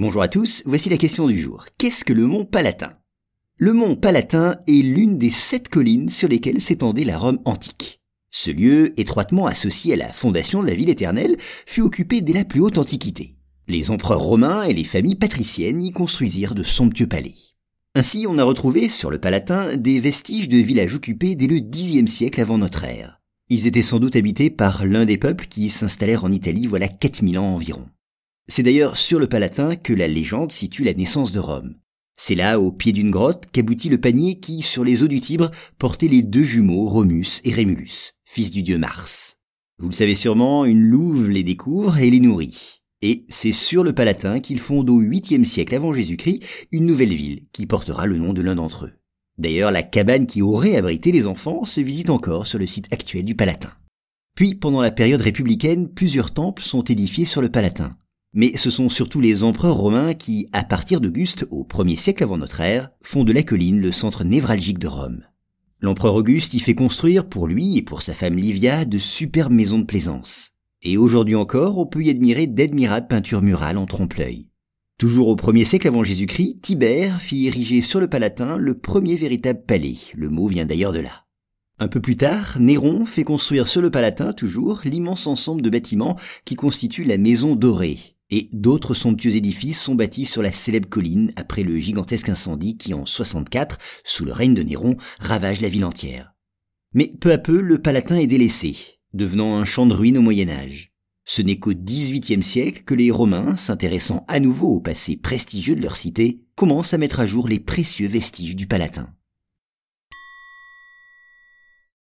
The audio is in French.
Bonjour à tous, voici la question du jour. Qu'est-ce que le mont Palatin? Le mont Palatin est l'une des sept collines sur lesquelles s'étendait la Rome antique. Ce lieu, étroitement associé à la fondation de la ville éternelle, fut occupé dès la plus haute antiquité. Les empereurs romains et les familles patriciennes y construisirent de somptueux palais. Ainsi, on a retrouvé sur le Palatin des vestiges de villages occupés dès le Xe siècle avant notre ère. Ils étaient sans doute habités par l'un des peuples qui s'installèrent en Italie voilà 4000 ans environ. C'est d'ailleurs sur le Palatin que la légende situe la naissance de Rome. C'est là, au pied d'une grotte, qu'aboutit le panier qui, sur les eaux du Tibre, portait les deux jumeaux Romus et Rémulus, fils du dieu Mars. Vous le savez sûrement, une louve les découvre et les nourrit. Et c'est sur le Palatin qu'ils fondent au 8e siècle avant Jésus-Christ une nouvelle ville qui portera le nom de l'un d'entre eux. D'ailleurs, la cabane qui aurait abrité les enfants se visite encore sur le site actuel du Palatin. Puis, pendant la période républicaine, plusieurs temples sont édifiés sur le Palatin. Mais ce sont surtout les empereurs romains qui, à partir d'Auguste, au 1er siècle avant notre ère, font de la colline le centre névralgique de Rome. L'empereur Auguste y fait construire pour lui et pour sa femme Livia de superbes maisons de plaisance. Et aujourd'hui encore, on peut y admirer d'admirables peintures murales en trompe-l'œil. Toujours au 1er siècle avant Jésus-Christ, Tibère fit ériger sur le Palatin le premier véritable palais. Le mot vient d'ailleurs de là. Un peu plus tard, Néron fait construire sur le Palatin toujours l'immense ensemble de bâtiments qui constitue la Maison Dorée, et d'autres somptueux édifices sont bâtis sur la célèbre colline après le gigantesque incendie qui en 64, sous le règne de Néron, ravage la ville entière. Mais peu à peu, le Palatin est délaissé, devenant un champ de ruines au Moyen Âge. Ce n'est qu'au XVIIIe siècle que les Romains, s'intéressant à nouveau au passé prestigieux de leur cité, commencent à mettre à jour les précieux vestiges du Palatin.